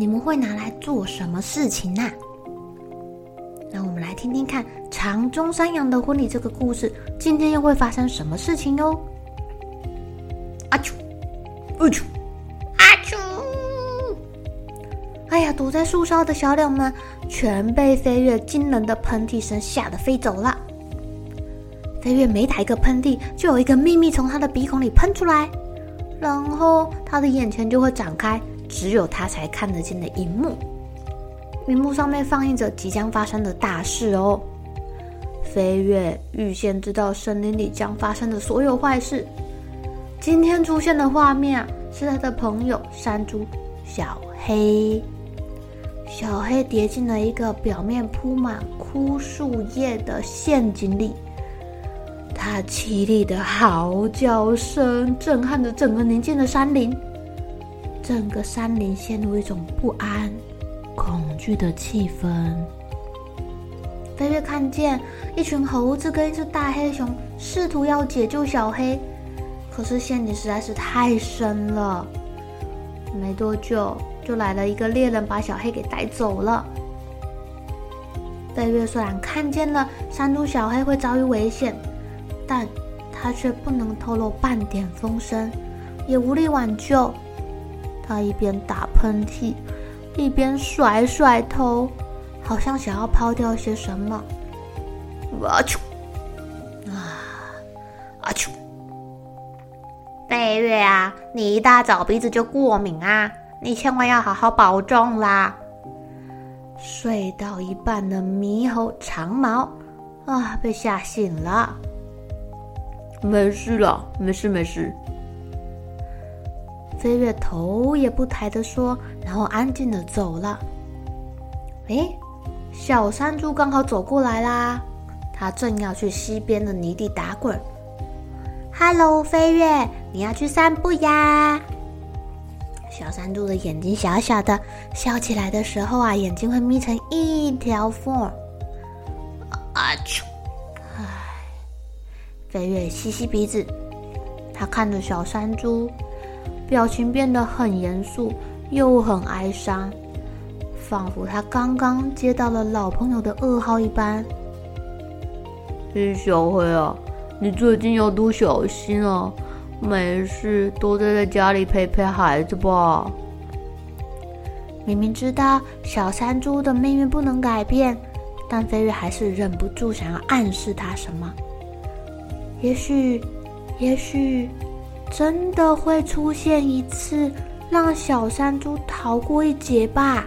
你们会拿来做什么事情呢？那我们来听听看长中山羊的婚礼这个故事，今天又会发生什么事情哟？阿啾，阿啾，阿啾！哎呀，躲在树梢的小鸟们全被飞跃惊人的喷嚏声吓得飞走了。飞跃每打一个喷嚏，就有一个秘密从他的鼻孔里喷出来，然后他的眼前就会展开。只有他才看得见的荧幕，荧幕上面放映着即将发生的大事哦。飞跃预先知道森林里将发生的所有坏事。今天出现的画面是他的朋友山猪小黑。小黑跌进了一个表面铺满枯树叶的陷阱里，他凄厉的嚎叫声震撼着整个宁静的山林。整个山林陷入一种不安、恐惧的气氛。飞跃看见一群猴子跟一只大黑熊试图要解救小黑，可是陷阱实在是太深了。没多久，就来了一个猎人，把小黑给带走了。飞跃虽然看见了山猪小黑会遭遇危险，但他却不能透露半点风声，也无力挽救。他一边打喷嚏，一边甩甩头，好像想要抛掉些什么。啊啾！啊阿丘，贝月啊，你一大早鼻子就过敏啊，你千万要好好保重啦。睡到一半的猕猴长毛啊，被吓醒了。没事了，没事没事。飞跃头也不抬的说，然后安静的走了。诶，小山猪刚好走过来啦，它正要去溪边的泥地打滚。哈喽，飞跃，你要去散步呀？小山猪的眼睛小小的，笑起来的时候啊，眼睛会眯成一条缝。啊啾！唉，飞跃吸吸鼻子，他看着小山猪。表情变得很严肃，又很哀伤，仿佛他刚刚接到了老朋友的噩耗一般。嘿，小黑啊，你最近要多小心啊！没事，多待在家里陪陪孩子吧。明明知道小山猪的命运不能改变，但飞跃还是忍不住想要暗示他什么。也许，也许。真的会出现一次让小山猪逃过一劫吧？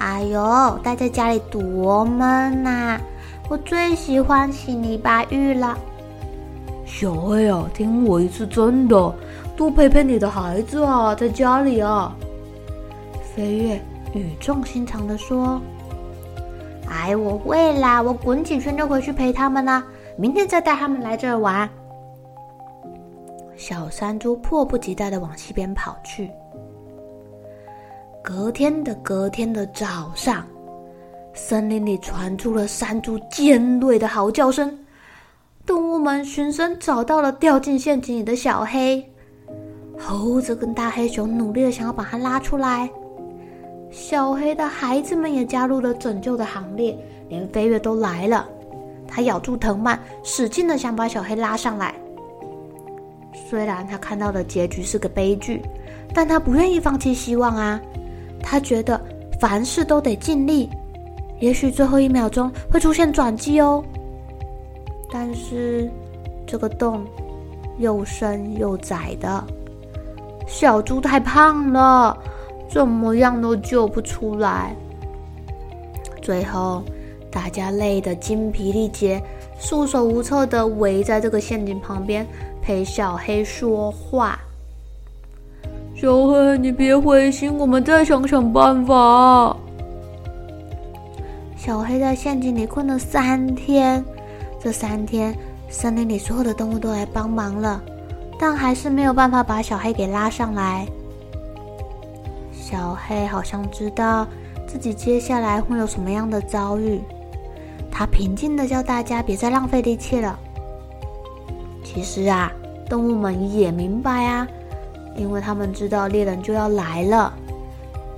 哎呦，待在家里多闷呐！我最喜欢洗泥巴浴了。小黑啊，听我一次，真的，多陪陪你的孩子啊，在家里啊。飞跃语重心长的说：“哎，我会啦，我滚几圈就回去陪他们啦，明天再带他们来这儿玩。”小山猪迫不及待的往溪边跑去。隔天的隔天的早上，森林里传出了山猪尖锐的嚎叫声。动物们循声找到了掉进陷阱里的小黑。猴子跟大黑熊努力的想要把它拉出来。小黑的孩子们也加入了拯救的行列，连飞跃都来了。他咬住藤蔓，使劲的想把小黑拉上来。虽然他看到的结局是个悲剧，但他不愿意放弃希望啊。他觉得凡事都得尽力，也许最后一秒钟会出现转机哦。但是这个洞又深又窄的，小猪太胖了，怎么样都救不出来。最后，大家累得筋疲力竭，束手无策地围在这个陷阱旁边，陪小黑说话。小黑，你别灰心，我们再想想办法。小黑在陷阱里困了三天，这三天森林里所有的动物都来帮忙了，但还是没有办法把小黑给拉上来。小黑好像知道。自己接下来会有什么样的遭遇？他平静的叫大家别再浪费力气了。其实啊，动物们也明白啊，因为他们知道猎人就要来了。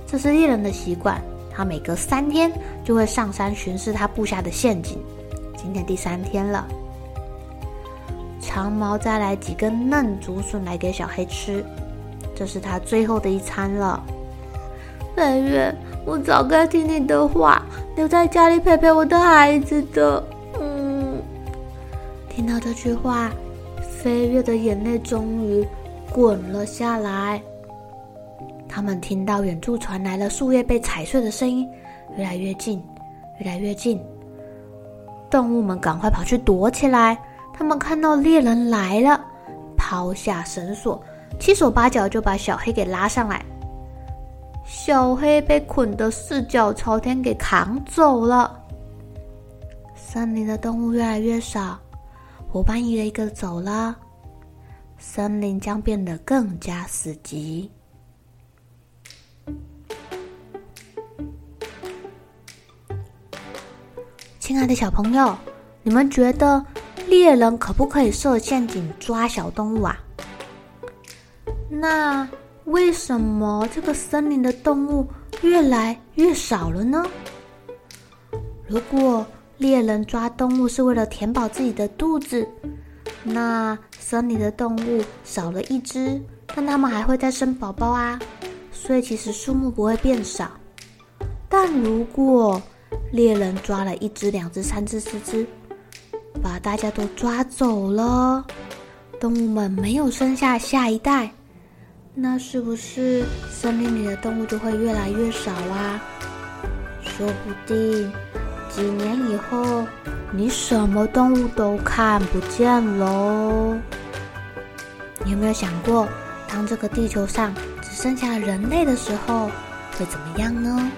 这是猎人的习惯，他每隔三天就会上山巡视他布下的陷阱。今天第三天了，长毛摘来几根嫩竹笋来给小黑吃，这是他最后的一餐了。飞月。我早该听你的话，留在家里陪陪我的孩子的。嗯，听到这句话，飞跃的眼泪终于滚了下来。他们听到远处传来了树叶被踩碎的声音，越来越近，越来越近。动物们赶快跑去躲起来。他们看到猎人来了，抛下绳索，七手八脚就把小黑给拉上来。小黑被捆得四脚朝天，给扛走了。森林的动物越来越少，伙伴一个一个走了，森林将变得更加死寂。亲爱的小朋友，你们觉得猎人可不可以设陷阱抓小动物啊？那？为什么这个森林的动物越来越少了呢？如果猎人抓动物是为了填饱自己的肚子，那森林的动物少了一只，但它们还会再生宝宝啊，所以其实数目不会变少。但如果猎人抓了一只、两只、三只、四只，把大家都抓走了，动物们没有生下下一代。那是不是森林里的动物就会越来越少啊？说不定几年以后，你什么动物都看不见喽。你有没有想过，当这个地球上只剩下人类的时候，会怎么样呢？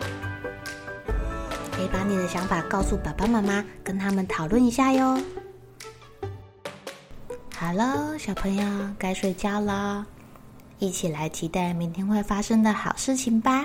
可以把你的想法告诉爸爸妈妈，跟他们讨论一下哟。好了，小朋友该睡觉了。一起来期待明天会发生的好事情吧。